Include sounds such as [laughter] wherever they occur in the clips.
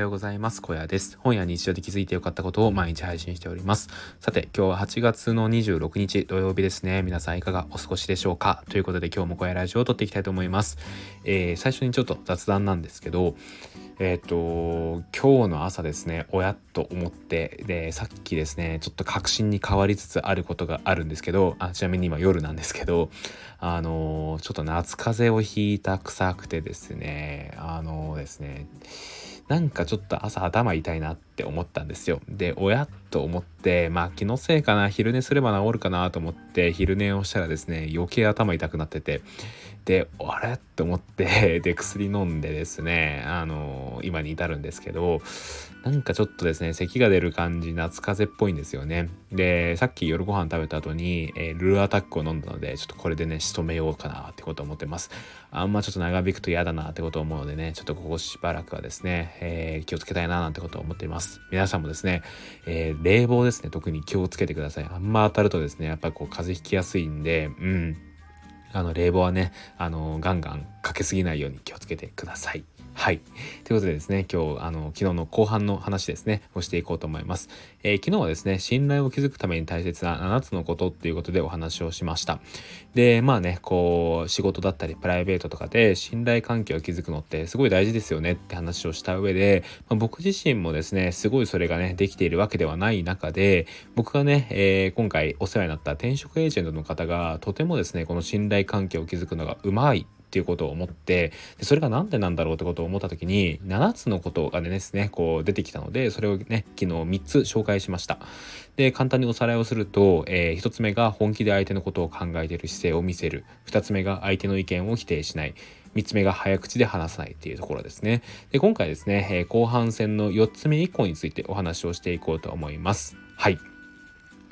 ようございます。小屋です。本や日常で気づいてよかったことを毎日配信しております。さて、今日は8月の26日土曜日ですね。皆さんいかがお過ごしでしょうか？ということで今日も小屋ラジオを撮っていきたいと思います。えー、最初にちょっと雑談なんですけど、えっ、ー、と、今日の朝ですね、おやっと思って、で、さっきですね、ちょっと確信に変わりつつあることがあるんですけど、あちなみに今夜なんですけど、あのちょっと夏風邪をひいた臭くてですね、あのですね、なんかちょっと朝頭痛いなって思ったんですよ。で、おやと思って、まあ気のせいかな、昼寝すれば治るかなと思って昼寝をしたらですね、余計頭痛くなってて、であれ？と思ってで薬飲んでですねあの今に至るんですけどなんかちょっとですね咳が出る感じ夏風邪っぽいんですよね。でさっき夜ご飯食べた後に、えー、ルーアタックを飲んだのでちょっとこれでね仕留めようかなってことを思ってます。あんまちょっと長引くと嫌だなってことを思うのでねちょっとここしばらくはですね、えー、気をつけたいななんてことを思っています。皆さんもですね、えー、冷房ですね特に気をつけてください。あんま当たるとですねやっぱこう風邪ひきやすいんでうん。あの冷房はねあのガンガンかけすぎないように気をつけてください。はい。ということでですね、今日、あの、昨日の後半の話ですね、をしていこうと思います。えー、昨日はですね、信頼を築くために大切な7つのことっていうことでお話をしました。で、まあね、こう、仕事だったり、プライベートとかで信頼関係を築くのってすごい大事ですよねって話をした上で、まあ、僕自身もですね、すごいそれがね、できているわけではない中で、僕がね、えー、今回お世話になった転職エージェントの方が、とてもですね、この信頼関係を築くのがうまいっていうことを思ってでそれが何でなんだろうってことを思った時に7つのことがですねこう出てきたのでそれをね昨日3つ紹介しましたで簡単におさらいをすると、えー、1つ目が本気で相手のことを考えている姿勢を見せる2つ目が相手の意見を否定しない3つ目が早口で話さないっていうところですね。で今回ですね、えー、後半戦の4つ目以降についてお話をしていこうと思います。はい。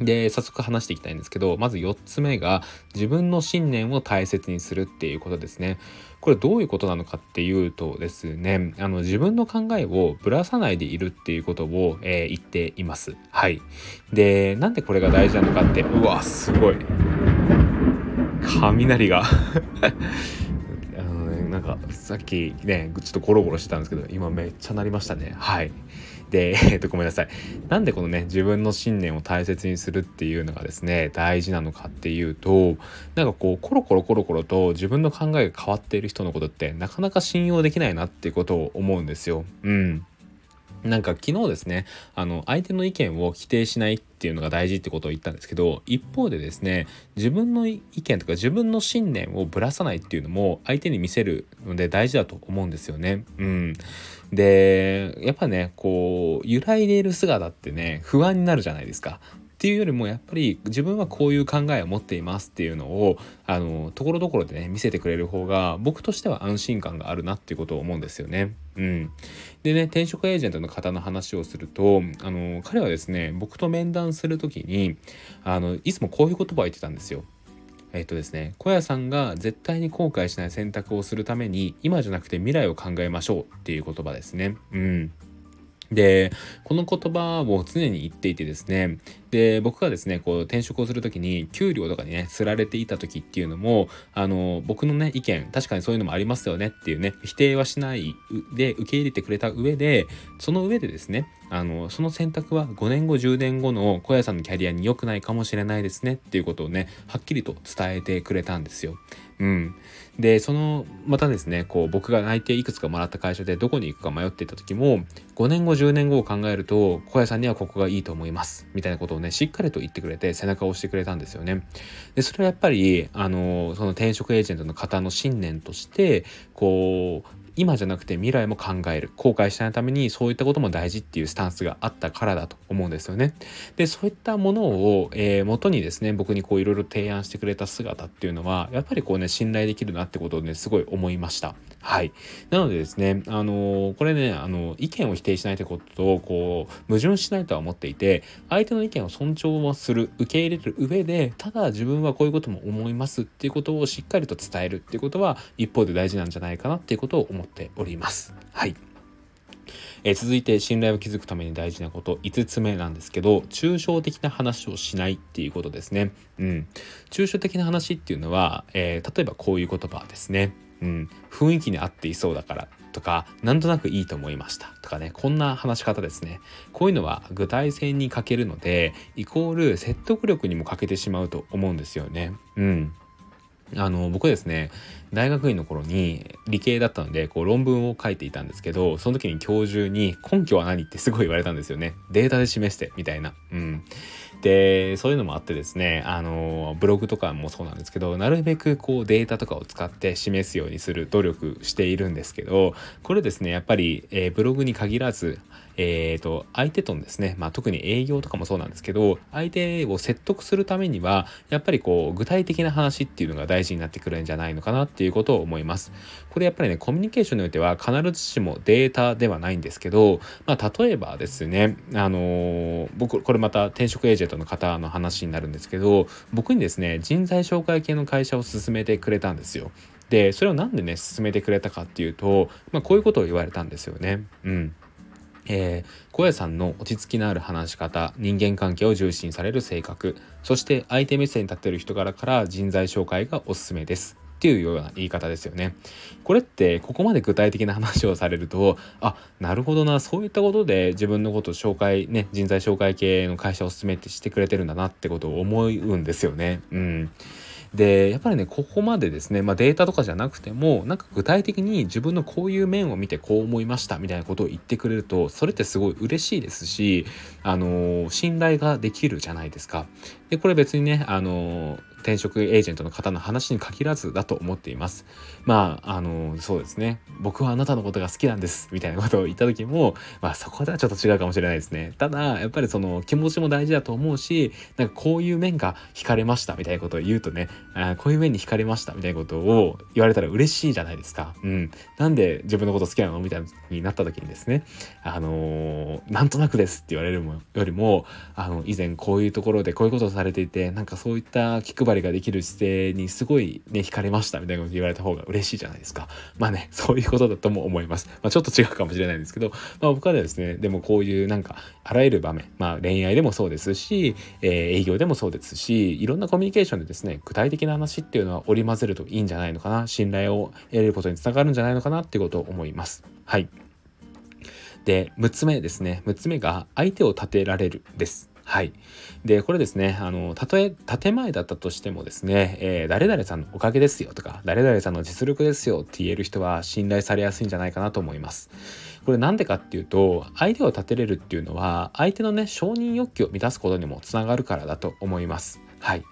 で、早速話していきたいんですけど、まず4つ目が自分の信念を大切にするっていうことですね。これどういうことなのかっていうとですね、あの自分の考えをぶらさないでいるっていうことを、えー、言っています。はい。で、なんでこれが大事なのかって、うわ、すごい。雷が [laughs] あの、ね、なんかさっきね、ちょっとゴロゴロしてたんですけど、今めっちゃ鳴りましたね。はい。で、[laughs] えっと、ごめんなさい。なんでこのね、自分の信念を大切にするっていうのがですね、大事なのかっていうと、なんかこう、コロコロコロコロと自分の考えが変わっている人のことって、なかなか信用できないなっていうことを思うんですよ。うん。なんか昨日ですねあの相手の意見を否定しないっていうのが大事ってことを言ったんですけど一方でですね自分の意見とか自分の信念をぶらさないっていうのも相手に見せるので大事だと思うんですよね。うん、でやっぱねこう揺らいでいる姿ってね不安になるじゃないですか。っていうよりもやっぱり自分はこういう考えを持っていますっていうのをあのところどころでね見せてくれる方が僕としては安心感があるなっていうことを思うんですよね。うん、でね転職エージェントの方の話をするとあの彼はですね僕と面談する時にあのいつもこういう言葉を言ってたんですよ。えっとですね、小屋さんが絶対に後悔しない選択をするために今じゃなくて未来を考えましょうっていう言葉ですね。うん。で、この言葉を常に言っていてですね、で、僕がですね、こう転職をする時に給料とかにね、釣られていた時っていうのも、あの、僕のね、意見、確かにそういうのもありますよねっていうね、否定はしないで受け入れてくれた上で、その上でですね、あの、その選択は5年後、10年後の小屋さんのキャリアに良くないかもしれないですねっていうことをね、はっきりと伝えてくれたんですよ。うん。で、その、またですね、こう、僕が内定いくつかもらった会社でどこに行くか迷っていた時も、5年後、10年後を考えると、小屋さんにはここがいいと思います。みたいなことをね、しっかりと言ってくれて、背中を押してくれたんですよね。で、それはやっぱり、あの、その転職エージェントの方の信念として、こう、今じゃなくて未来も考える後悔しないためにそういったことも大事っていうスタンスがあったからだと思うんですよね。でそういったものを、えー、元にですね僕にこういろいろ提案してくれた姿っていうのはやっぱりこうね信頼できるなってことをねすごい思いました。はい。なのでですね、あのー、これね、あの、意見を否定しないってことと、こう、矛盾しないとは思っていて、相手の意見を尊重をする、受け入れる上で、ただ自分はこういうことも思いますっていうことをしっかりと伝えるっていうことは、一方で大事なんじゃないかなっていうことを思っております。はい。え、続いて信頼を築くために大事なこと5つ目なんですけど抽象的な話をしないっていうことですね。うん、抽象的な話っていうのは、えー、例えばこういう言葉ですね。うん、雰囲気に合っていそうだからとかなんとなくいいと思いました。とかねこんな話し方ですね。こういうのは具体性に欠けるのでイコール説得力にも欠けてしまうと思うんですよね。うん。あの僕ですね大学院の頃に理系だったのでこう論文を書いていたんですけどその時に教授に根拠は何？ってすごい言われたんですよね。データで示してみたいな。うん。でそういうのもあってですねあのブログとかもそうなんですけどなるべくこうデータとかを使って示すようにする努力しているんですけどこれですねやっぱり、えー、ブログに限らずえーと、相手とのですね、まあ、特に営業とかもそうなんですけど相手を説得するためにはやっぱりこう具体的な話っていうのが大事になってくるんじゃないのかなっていうことを思います。これやっぱりねコミュニケーションにおいては必ずしもデータではないんですけど、まあ、例えばですねあのー、僕これまた転職エージェントの方の話になるんですけど僕にですね人材紹介系の会社を勧めてくれたんですよ。でそれをなんでね勧めてくれたかっていうと、まあ、こういうことを言われたんですよね。うんえー、小屋さんの落ち着きのある話し方人間関係を重視される性格そして相手目線に立っている人柄から人材紹介がおすすめです。っていうような言い方ですよね。これってここまで具体的な話をされるとあなるほどなそういったことで自分のこと紹介ね人材紹介系の会社を勧めてしてくれてるんだなってことを思うんですよね。うんでやっぱりねここまでですね、まあ、データとかじゃなくてもなんか具体的に自分のこういう面を見てこう思いましたみたいなことを言ってくれるとそれってすごい嬉しいですしあの信頼ができるじゃないですか。でこれ別にねあの転職エージェントの方の話に限らずだと思っています。まあ、あの、そうですね。僕はあなたのことが好きなんです。みたいなことを言った時も、まあそこではちょっと違うかもしれないですね。ただ、やっぱりその気持ちも大事だと思うし、なんかこういう面が惹かれましたみたいなことを言うとね、あこういう面に惹かれましたみたいなことを言われたら嬉しいじゃないですか。うん。なんで自分のこと好きなのみたいになった時にですね、あのー、なんとなくですって言われるもよりも、あの、以前こういうところでこういうことをされていて、なんかそういった気配配りができる姿勢にすごいね、惹かれましたみたいなこと言われた方が嬉しいじゃないですか。まあね、[laughs] そういうことだとも思います。まあちょっと違うかもしれないんですけど、まあ僕はですね、でもこういうなんか、あらゆる場面、まあ恋愛でもそうですし、えー、営業でもそうですし、いろんなコミュニケーションでですね、具体的な話っていうのは織り交ぜるといいんじゃないのかな、信頼を得れることにつながるんじゃないのかなっていうことを思います。はい。で、6つ目ですね。6つ目が、相手を立てられるです。はい。で、これですね、あの、たとえ建前だったとしてもですね、えー、誰々さんのおかげですよとか、誰々さんの実力ですよって言える人は信頼されやすいんじゃないかなと思います。これなんでかっていうと、相手を立てれるっていうのは、相手のね、承認欲求を満たすことにもつながるからだと思います。はい。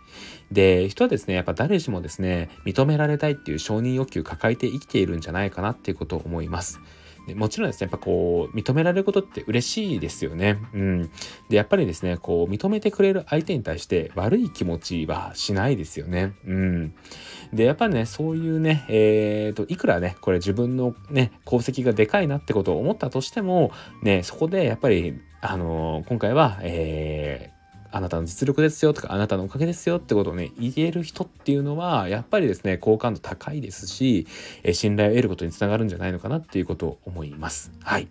で、人はですね、やっぱ誰しもですね、認められたいっていう承認欲求を抱えて生きているんじゃないかなっていうことを思います。でもちろんですね、やっぱこう、認められることって嬉しいですよね。うん。で、やっぱりですね、こう、認めてくれる相手に対して悪い気持ちはしないですよね。うん。で、やっぱりね、そういうね、えっ、ー、と、いくらね、これ自分のね、功績がでかいなってことを思ったとしても、ね、そこでやっぱり、あのー、今回は、えー、あなたの実力ですよとかあなたのおかげですよってことをね言える人っていうのはやっぱりですね好感度高いですし、え信頼を得ることにつながるんじゃないのかなっていうことを思います。はい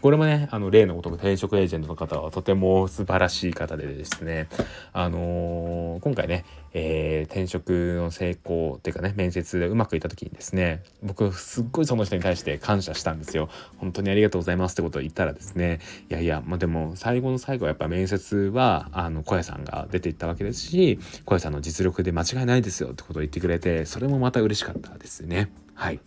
これもね、あの、例のごとく転職エージェントの方はとても素晴らしい方でですね、あのー、今回ね、えー、転職の成功っていうかね、面接でうまくいった時にですね、僕すっごいその人に対して感謝したんですよ。本当にありがとうございますってことを言ったらですね、いやいや、まあでも最後の最後はやっぱ面接は、あの、小屋さんが出ていったわけですし、小屋さんの実力で間違いないですよってことを言ってくれて、それもまた嬉しかったですね。はい。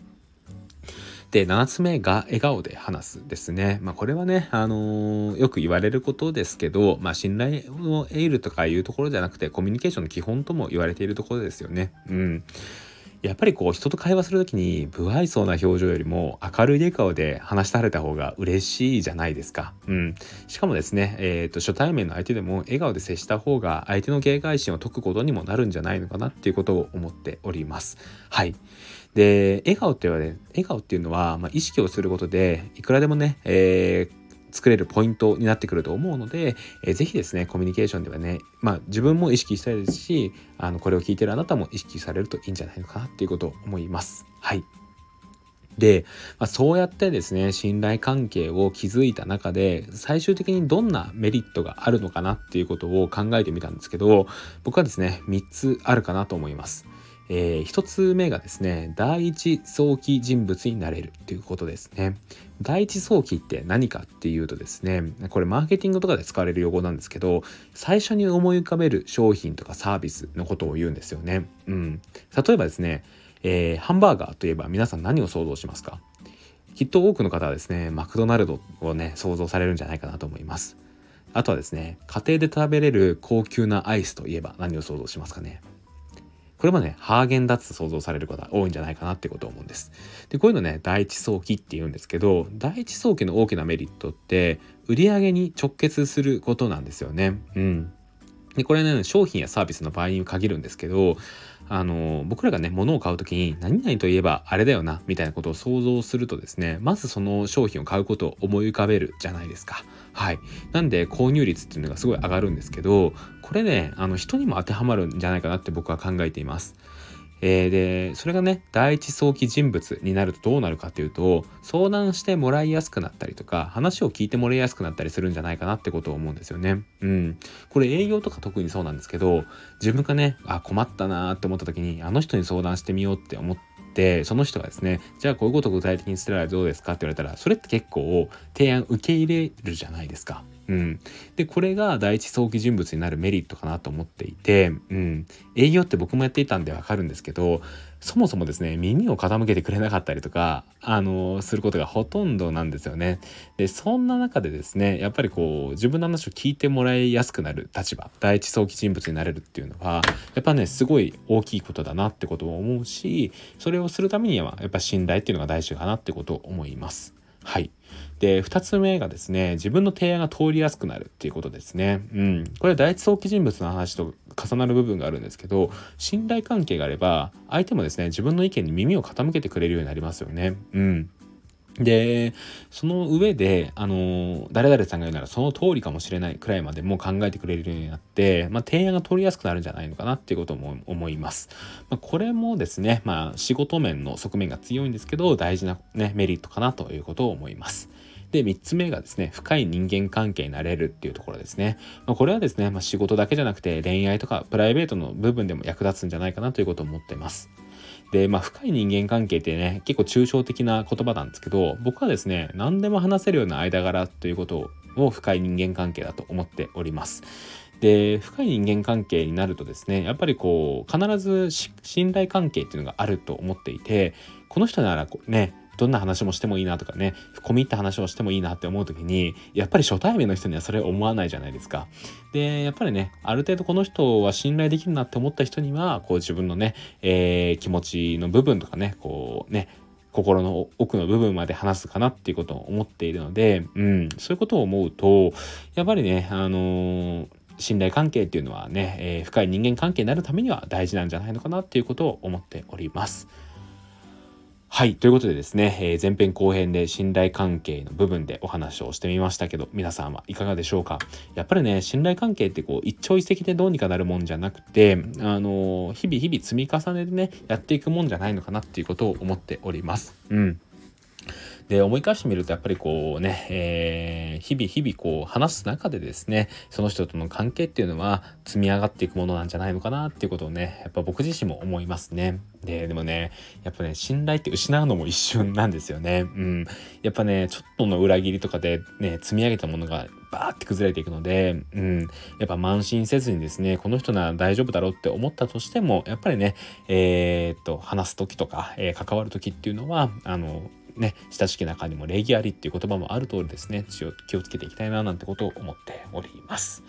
で、7つ目が笑顔で話すですね。まあこれはね、あのー、よく言われることですけど、まあ信頼を得るとかいうところじゃなくて、コミュニケーションの基本とも言われているところですよね。うん。やっぱりこう人と会話する時に不愛想な表情よりも明るい笑顔で話してはれた方が嬉しいじゃないですか。うん。しかもですね、えっ、ー、と初対面の相手でも笑顔で接した方が相手の警戒心を解くことにもなるんじゃないのかなっていうことを思っております。はい。で、笑顔って言われ、笑顔っていうのは、まあ、意識をすることで、いくらでもね、えー作れるポイントになってくると思うので、えー、ぜひですね、コミュニケーションではね、まあ自分も意識したいですし、あの、これを聞いてるあなたも意識されるといいんじゃないのかなっていうことを思います。はい。で、まあ、そうやってですね、信頼関係を築いた中で、最終的にどんなメリットがあるのかなっていうことを考えてみたんですけど、僕はですね、3つあるかなと思います。えー、1つ目がですね第一早期人物になれるということですね。第一早期って何かっていうとですねこれマーケティングとかで使われる用語なんですけど最初に思い浮かべる商品とかサービスのことを言うんですよね。うん。例えばですね、えー、ハンバーガーといえば皆さん何を想像しますか？きっと多くの方はですねマクドナルドをね想像されるんじゃないかなと思います。あとはですね家庭で食べれる高級なアイスといえば何を想像しますかね？これもね、ハーゲンダッツ想像される方多いんじゃないかなってことを思うんです。で、こういうのね、第一早期って言うんですけど、第一早期の大きなメリットって、売り上げに直結することなんですよね。うん。で、これね、商品やサービスの場合に限るんですけど、あの僕らがね物を買う時に何々といえばあれだよなみたいなことを想像するとですねまずその商品を買うことを思い浮かべるじゃないですか。はい。なんで購入率っていうのがすごい上がるんですけどこれねあの人にも当てはまるんじゃないかなって僕は考えています。えー、でそれがね第一早期人物になるとどうなるかっていうと相談してもらいやすくなったりとか話を聞いてもらいやすくなったりするんじゃないかなってことを思うんですよね。うん、これ営業とか特にそうなんですけど自分がねあ困ったなーって思った時にあの人に相談してみようって思ってその人がですねじゃあこういうことを具体的にすればどうですかって言われたらそれって結構提案受け入れるじゃないですか。うん、でこれが第一早期人物になるメリットかなと思っていて、うん、営業って僕もやっていたんでわかるんですけどそもそもですね耳を傾けてくれなかったりとかあのすることがほとんどなんですよね。でそんな中でですねやっぱりこう自分の話を聞いてもらいやすくなる立場第一早期人物になれるっていうのはやっぱねすごい大きいことだなってことを思うしそれをするためにはやっぱ信頼っていうのが大事かなってことを思います。はい。で、2つ目がですね、自分の提案が通りやすくなるっていうことですね。うん。これは第一早期人物の話と重なる部分があるんですけど、信頼関係があれば、相手もですね、自分の意見に耳を傾けてくれるようになりますよね。うん。で、その上で、あの、誰々さんが言うならその通りかもしれないくらいまでもう考えてくれるようになって、まあ、提案が取りやすくなるんじゃないのかなっていうことも思います。まあ、これもですね、まあ、仕事面の側面が強いんですけど、大事な、ね、メリットかなということを思います。で、3つ目がですね、深い人間関係になれるっていうところですね。まあ、これはですね、まあ、仕事だけじゃなくて恋愛とかプライベートの部分でも役立つんじゃないかなということを思っています。で、まあ、深い人間関係ってね、結構抽象的な言葉なんですけど、僕はですね、何でも話せるような間柄ということを深い人間関係だと思っております。で、深い人間関係になるとですね、やっぱりこう、必ず信頼関係っていうのがあると思っていて、この人ならこうね、どんな話もしてもいいなとかね込み入った話をしてもいいなって思う時にやっぱり初対面の人にはそれ思わないじゃないですか。でやっぱりねある程度この人は信頼できるなって思った人にはこう自分のね、えー、気持ちの部分とかねこうね心の奥の部分まで話すかなっていうことを思っているので、うん、そういうことを思うとやっぱりねあのー信頼関係っていうのはね、えー、深い人間関係になるためには大事なんじゃないのかなっていうことを思っております。はい。ということでですね、えー、前編後編で信頼関係の部分でお話をしてみましたけど、皆さんはいかがでしょうか？やっぱりね、信頼関係ってこう、一朝一夕でどうにかなるもんじゃなくて、あのー、日々日々積み重ねでね、やっていくもんじゃないのかなっていうことを思っております。うん。で、思い返してみると、やっぱりこうね、えー、日々日々こう話す中でですね、その人との関係っていうのは積み上がっていくものなんじゃないのかなっていうことをね、やっぱ僕自身も思いますね。で、でもね、やっぱね、信頼って失うのも一瞬なんですよね。うん。やっぱね、ちょっとの裏切りとかでね、積み上げたものがバーって崩れていくので、うん。やっぱ慢心せずにですね、この人なら大丈夫だろうって思ったとしても、やっぱりね、えー、っと、話す時とか、えー、関わる時っていうのは、あの、ね、親しき中にも礼儀ありっていう言葉もある通りですね、気をつけていきたいななんてことを思っております。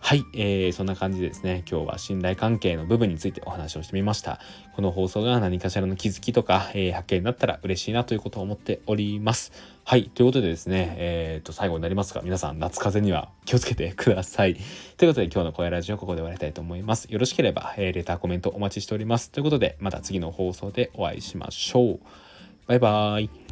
はい、えー、そんな感じでですね、今日は信頼関係の部分についてお話をしてみました。この放送が何かしらの気づきとか、えー、発見になったら嬉しいなということを思っております。はい、ということでですね、えー、と、最後になりますが、皆さん夏風邪には気をつけてください。ということで今日の声ラジオここで終わりたいと思います。よろしければ、えー、レターコメントお待ちしております。ということで、また次の放送でお会いしましょう。バイバイ。